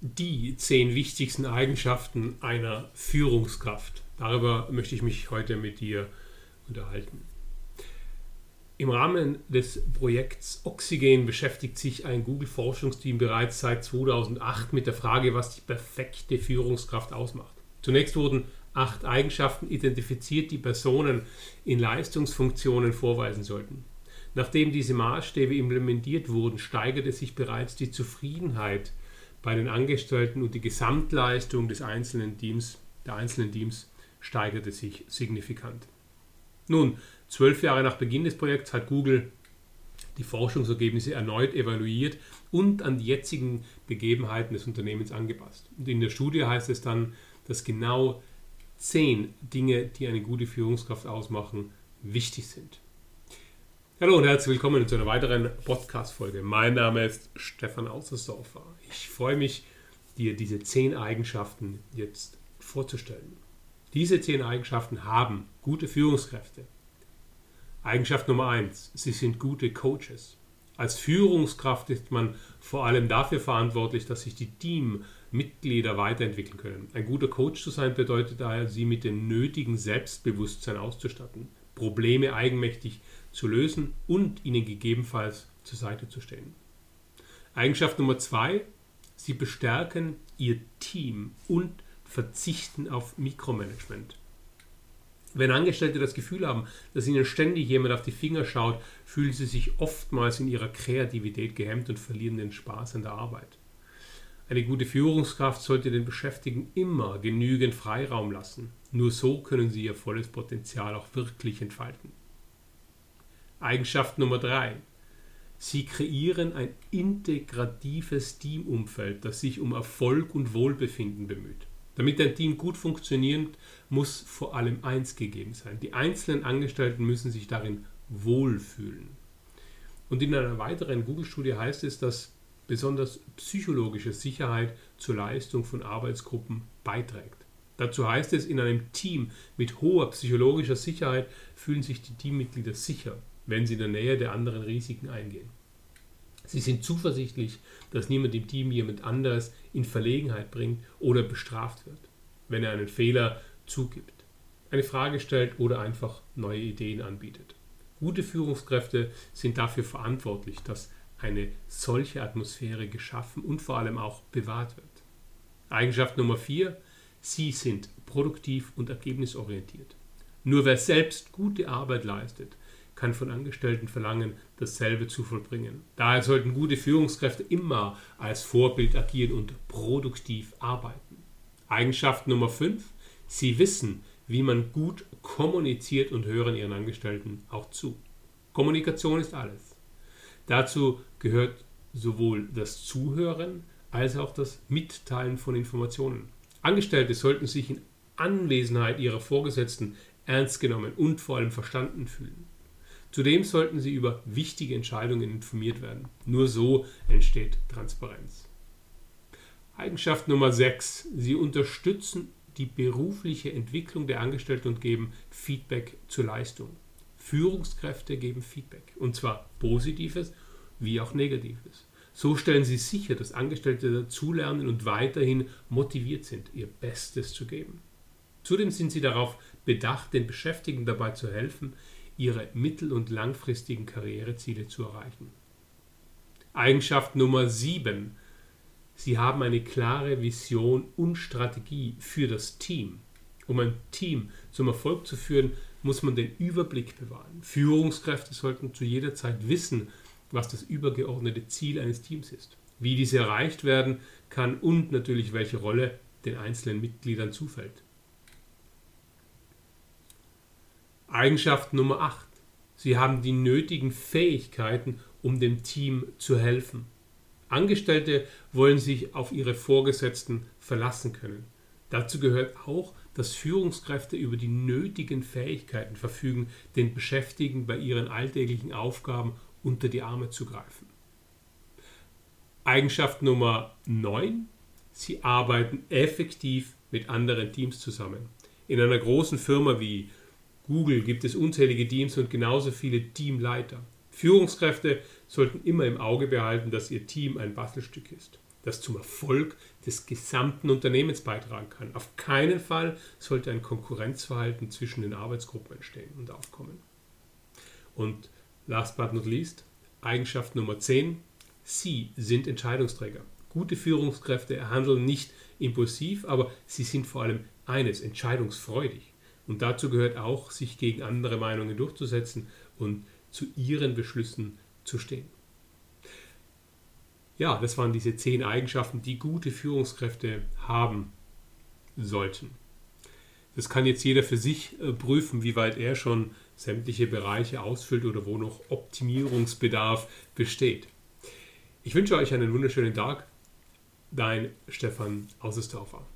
Die zehn wichtigsten Eigenschaften einer Führungskraft. Darüber möchte ich mich heute mit dir unterhalten. Im Rahmen des Projekts Oxygen beschäftigt sich ein Google-Forschungsteam bereits seit 2008 mit der Frage, was die perfekte Führungskraft ausmacht. Zunächst wurden acht Eigenschaften identifiziert, die Personen in Leistungsfunktionen vorweisen sollten. Nachdem diese Maßstäbe implementiert wurden, steigerte sich bereits die Zufriedenheit bei den Angestellten und die Gesamtleistung des einzelnen Teams, der einzelnen Teams steigerte sich signifikant. Nun, zwölf Jahre nach Beginn des Projekts hat Google die Forschungsergebnisse erneut evaluiert und an die jetzigen Begebenheiten des Unternehmens angepasst. Und in der Studie heißt es dann, dass genau zehn Dinge, die eine gute Führungskraft ausmachen, wichtig sind. Hallo und herzlich willkommen zu einer weiteren Podcast-Folge. Mein Name ist Stefan Außersdorfer. Ich freue mich, dir diese zehn Eigenschaften jetzt vorzustellen. Diese zehn Eigenschaften haben gute Führungskräfte. Eigenschaft Nummer eins: Sie sind gute Coaches. Als Führungskraft ist man vor allem dafür verantwortlich, dass sich die Teammitglieder weiterentwickeln können. Ein guter Coach zu sein bedeutet daher, sie mit dem nötigen Selbstbewusstsein auszustatten, Probleme eigenmächtig zu lösen und ihnen gegebenenfalls zur Seite zu stehen. Eigenschaft Nummer zwei, sie bestärken ihr Team und verzichten auf Mikromanagement. Wenn Angestellte das Gefühl haben, dass ihnen ständig jemand auf die Finger schaut, fühlen sie sich oftmals in ihrer Kreativität gehemmt und verlieren den Spaß an der Arbeit. Eine gute Führungskraft sollte den Beschäftigten immer genügend Freiraum lassen. Nur so können sie ihr volles Potenzial auch wirklich entfalten. Eigenschaft Nummer drei: Sie kreieren ein integratives Teamumfeld, das sich um Erfolg und Wohlbefinden bemüht. Damit ein Team gut funktioniert, muss vor allem eins gegeben sein. Die einzelnen Angestellten müssen sich darin wohlfühlen. Und in einer weiteren Google-Studie heißt es, dass besonders psychologische Sicherheit zur Leistung von Arbeitsgruppen beiträgt. Dazu heißt es, in einem Team mit hoher psychologischer Sicherheit fühlen sich die Teammitglieder sicher, wenn sie in der Nähe der anderen Risiken eingehen. Sie sind zuversichtlich, dass niemand im Team jemand anderes in Verlegenheit bringt oder bestraft wird, wenn er einen Fehler zugibt, eine Frage stellt oder einfach neue Ideen anbietet. Gute Führungskräfte sind dafür verantwortlich, dass eine solche Atmosphäre geschaffen und vor allem auch bewahrt wird. Eigenschaft Nummer 4. Sie sind produktiv und ergebnisorientiert. Nur wer selbst gute Arbeit leistet, kann von Angestellten verlangen, dasselbe zu vollbringen. Daher sollten gute Führungskräfte immer als Vorbild agieren und produktiv arbeiten. Eigenschaft Nummer 5. Sie wissen, wie man gut kommuniziert und hören ihren Angestellten auch zu. Kommunikation ist alles. Dazu gehört sowohl das Zuhören als auch das Mitteilen von Informationen. Angestellte sollten sich in Anwesenheit ihrer Vorgesetzten ernst genommen und vor allem verstanden fühlen. Zudem sollten Sie über wichtige Entscheidungen informiert werden. Nur so entsteht Transparenz. Eigenschaft Nummer 6. Sie unterstützen die berufliche Entwicklung der Angestellten und geben Feedback zur Leistung. Führungskräfte geben Feedback, und zwar positives wie auch negatives. So stellen sie sicher, dass Angestellte dazulernen und weiterhin motiviert sind, ihr Bestes zu geben. Zudem sind sie darauf bedacht, den Beschäftigten dabei zu helfen, ihre mittel- und langfristigen Karriereziele zu erreichen. Eigenschaft Nummer 7. Sie haben eine klare Vision und Strategie für das Team. Um ein Team zum Erfolg zu führen, muss man den Überblick bewahren. Führungskräfte sollten zu jeder Zeit wissen, was das übergeordnete Ziel eines Teams ist, wie diese erreicht werden kann und natürlich welche Rolle den einzelnen Mitgliedern zufällt. Eigenschaft Nummer 8. Sie haben die nötigen Fähigkeiten, um dem Team zu helfen. Angestellte wollen sich auf ihre Vorgesetzten verlassen können. Dazu gehört auch, dass Führungskräfte über die nötigen Fähigkeiten verfügen, den Beschäftigten bei ihren alltäglichen Aufgaben unter die Arme zu greifen. Eigenschaft Nummer 9. Sie arbeiten effektiv mit anderen Teams zusammen. In einer großen Firma wie Google gibt es unzählige Teams und genauso viele Teamleiter. Führungskräfte sollten immer im Auge behalten, dass ihr Team ein Bastelstück ist, das zum Erfolg des gesamten Unternehmens beitragen kann. Auf keinen Fall sollte ein Konkurrenzverhalten zwischen den Arbeitsgruppen entstehen und aufkommen. Und last but not least, Eigenschaft Nummer 10, Sie sind Entscheidungsträger. Gute Führungskräfte handeln nicht impulsiv, aber sie sind vor allem eines, entscheidungsfreudig. Und dazu gehört auch, sich gegen andere Meinungen durchzusetzen und zu ihren Beschlüssen zu stehen. Ja, das waren diese zehn Eigenschaften, die gute Führungskräfte haben sollten. Das kann jetzt jeder für sich äh, prüfen, wie weit er schon sämtliche Bereiche ausfüllt oder wo noch Optimierungsbedarf besteht. Ich wünsche euch einen wunderschönen Tag. Dein Stefan Aussestorfer.